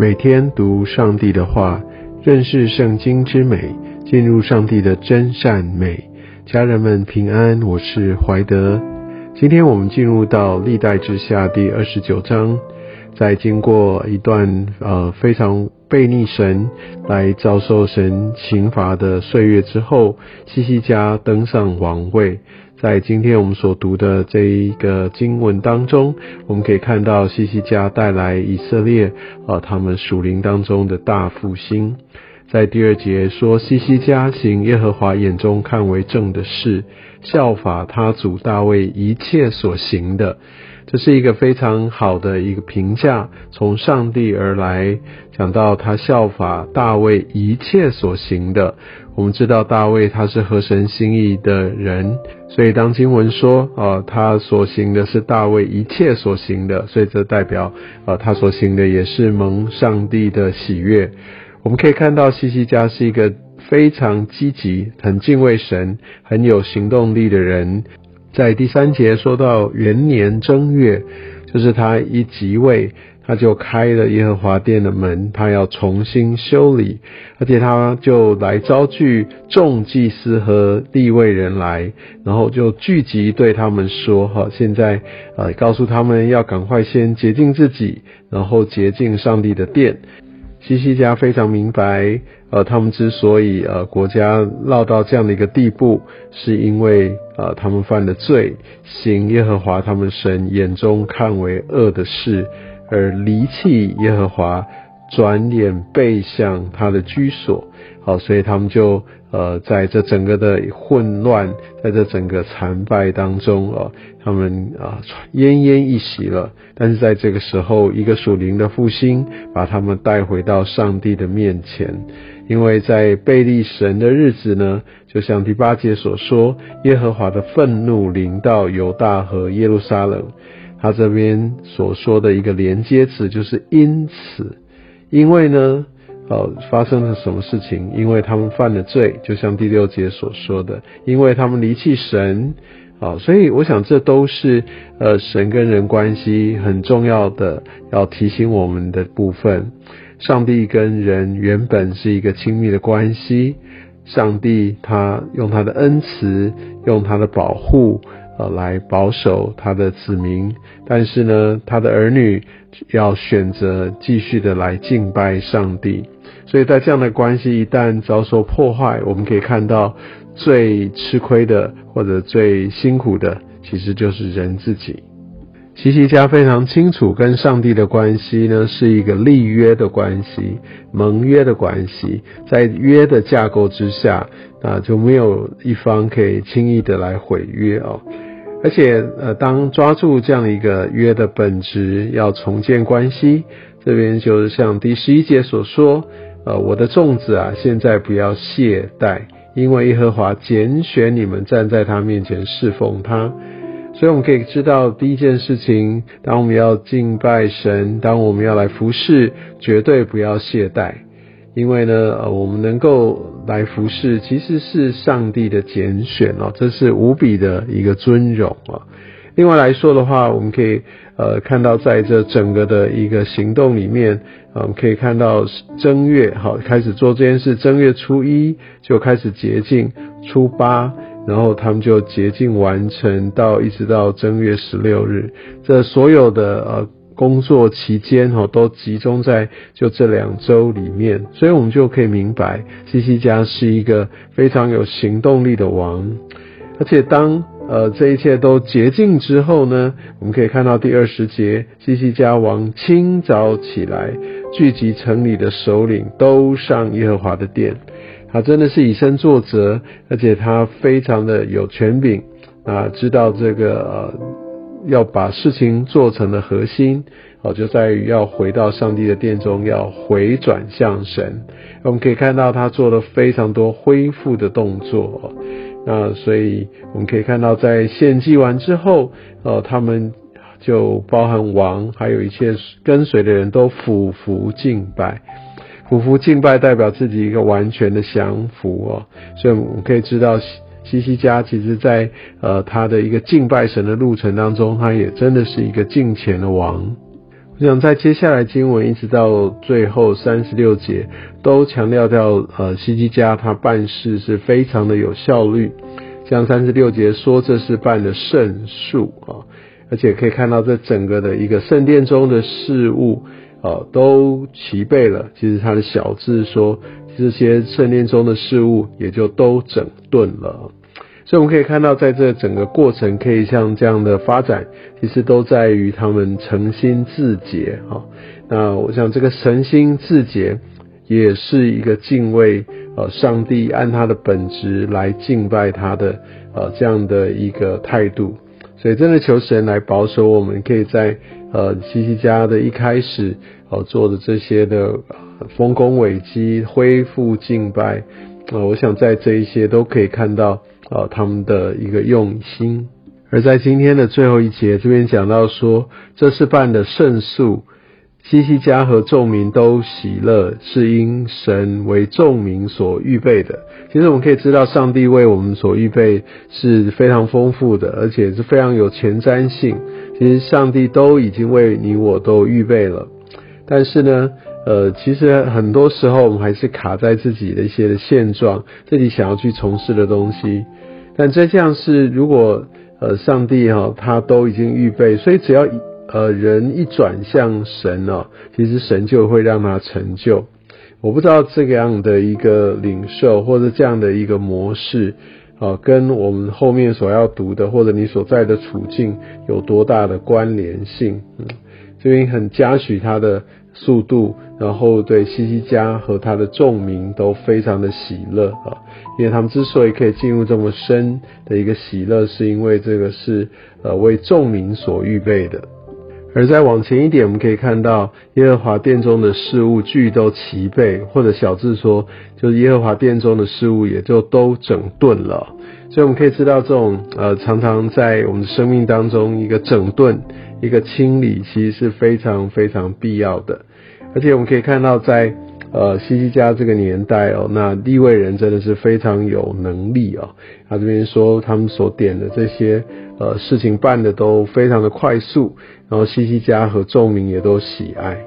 每天读上帝的话，认识圣经之美，进入上帝的真善美。家人们平安，我是怀德。今天我们进入到历代之下第二十九章，在经过一段呃非常背逆神来遭受神刑罚的岁月之后，西西家登上王位。在今天我们所读的这一个经文当中，我们可以看到西西家带来以色列啊，他们属灵当中的大复兴。在第二节说，西西家行耶和华眼中看为正的事，效法他祖大卫一切所行的。这是一个非常好的一个评价，从上帝而来，讲到他效法大卫一切所行的。我们知道大卫他是合神心意的人，所以当经文说啊，他所行的是大卫一切所行的，所以这代表啊，他所行的也是蒙上帝的喜悦。我们可以看到西西家是一个非常积极、很敬畏神、很有行动力的人。在第三节说到元年正月，就是他一即位。他就开了耶和华殿的门，他要重新修理，而且他就来招聚众祭司和立位人来，然后就聚集对他们说：哈，现在呃，告诉他们要赶快先洁净自己，然后洁净上帝的殿。西西家非常明白，呃，他们之所以呃国家落到这样的一个地步，是因为呃他们犯了罪，行耶和华他们神眼中看为恶的事。而离弃耶和华，转脸背向他的居所，好，所以他们就呃在这整个的混乱，在这整个残败当中啊，他们啊奄奄一息了。但是在这个时候，一个属灵的复兴把他们带回到上帝的面前，因为在背离神的日子呢，就像第八节所说，耶和华的愤怒临到犹大和耶路撒冷。他这边所说的一个连接词就是因此，因为呢，呃，发生了什么事情？因为他们犯了罪，就像第六节所说的，因为他们离弃神，啊，所以我想这都是呃神跟人关系很重要的要提醒我们的部分。上帝跟人原本是一个亲密的关系，上帝他用他的恩慈，用他的保护。呃，来保守他的子民，但是呢，他的儿女要选择继续的来敬拜上帝，所以在这样的关系一旦遭受破坏，我们可以看到最吃亏的或者最辛苦的，其实就是人自己。西西家非常清楚，跟上帝的关系呢是一个立约的关系、盟约的关系，在约的架构之下，啊就没有一方可以轻易的来毁约哦。而且，呃，当抓住这样一个约的本质，要重建关系，这边就是像第十一节所说，呃，我的粽子啊，现在不要懈怠，因为耶和华拣选你们站在他面前侍奉他。所以我们可以知道，第一件事情，当我们要敬拜神，当我们要来服侍，绝对不要懈怠。因为呢，呃，我们能够来服侍，其实是上帝的拣选哦，这是无比的一个尊荣啊。另外来说的话，我们可以呃看到，在这整个的一个行动里面，我们可以看到正月好开始做这件事，正月初一就开始洁净，初八，然后他们就洁净完成到一直到正月十六日，这所有的呃。工作期间哈都集中在就这两周里面，所以我们就可以明白西西家是一个非常有行动力的王。而且当呃这一切都洁净之后呢，我们可以看到第二十节，西西家王清早起来，聚集城里的首领都上耶和华的殿，他真的是以身作则，而且他非常的有权柄啊，知道这个。要把事情做成的核心，哦，就在于要回到上帝的殿中，要回转向神。我们可以看到他做了非常多恢复的动作。那所以我们可以看到，在献祭完之后，呃，他们就包含王，还有一切跟随的人都俯伏敬拜。俯伏敬拜代表自己一个完全的降服哦。所以我们可以知道。西西家其实，在呃他的一个敬拜神的路程当中，他也真的是一个敬虔的王。我想在接下来经文一直到最后三十六节，都强调到呃西基家他办事是非常的有效率。像三十六节说这是办的圣术啊，而且可以看到这整个的一个圣殿中的事物啊都齐备了。其实他的小字说这些圣殿中的事物也就都整顿了。所以我们可以看到，在这整个过程，可以像这样的发展，其实都在于他们诚心自洁哈。那我想，这个诚心自洁也是一个敬畏呃上帝，按他的本质来敬拜他的呃这样的一个态度。所以，真的求神来保守我们，可以在呃西西家的一开始呃做的这些的丰功伟绩，恢复敬拜啊。我想在这一些都可以看到。啊，他们的一个用心。而在今天的最后一节，这边讲到说，这是办的圣素，西西家和众民都喜乐，是因神为众民所预备的。其实我们可以知道，上帝为我们所预备是非常丰富的，而且是非常有前瞻性。其实上帝都已经为你我都预备了，但是呢？呃，其实很多时候我们还是卡在自己的一些的现状，自己想要去从事的东西。但这样是如果呃上帝哈他都已经预备，所以只要呃人一转向神哦，其实神就会让他成就。我不知道这个样的一个领受或者这样的一个模式啊，跟我们后面所要读的或者你所在的处境有多大的关联性？嗯，这边很嘉许他的。速度，然后对西西家和他的众民都非常的喜乐啊，因为他们之所以可以进入这么深的一个喜乐，是因为这个是呃为众民所预备的。而再往前一点，我们可以看到耶和华殿中的事物具都齐备，或者小字说，就是耶和华殿中的事物也就都整顿了。所以我们可以知道，这种呃常常在我们的生命当中一个整顿。一个清理其实是非常非常必要的，而且我们可以看到，在呃西西家这个年代哦，那立位人真的是非常有能力哦。他这边说他们所点的这些呃事情办的都非常的快速，然后西西家和众民也都喜爱，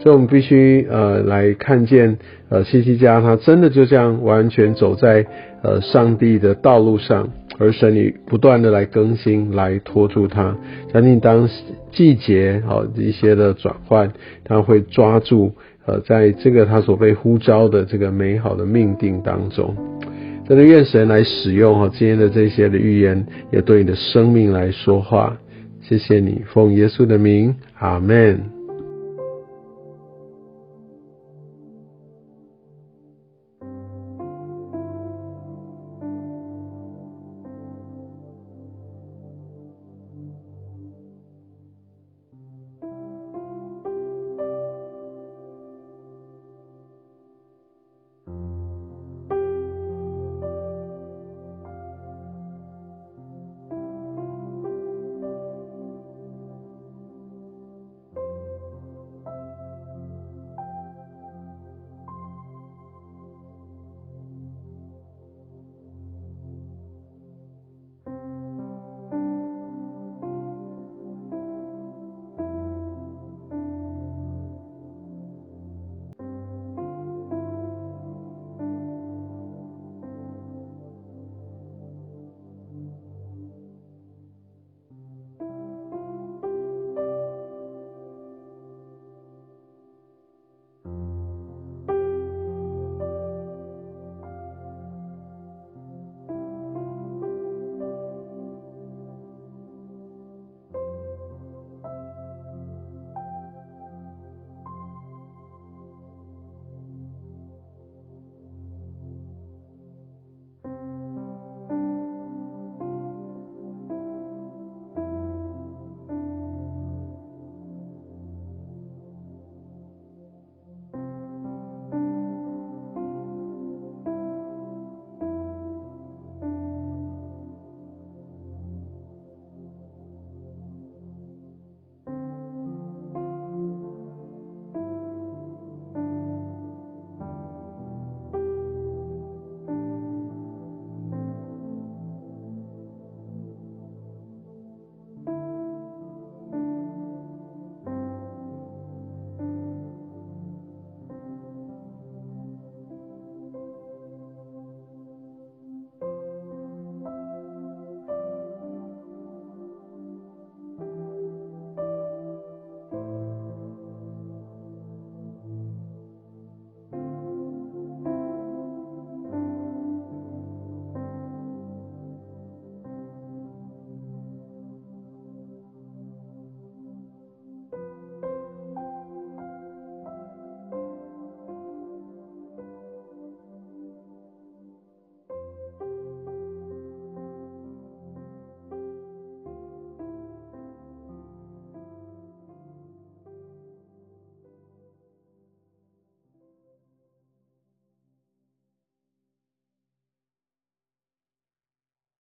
所以我们必须呃来看见呃西西家他真的就这样完全走在呃上帝的道路上。而神你不断的来更新，来拖住他。相信当季节好一些的转换，他会抓住呃，在这个他所被呼召的这个美好的命定当中。真的愿神来使用哈今天的这些的预言，也对你的生命来说话。谢谢你，奉耶稣的名，阿门。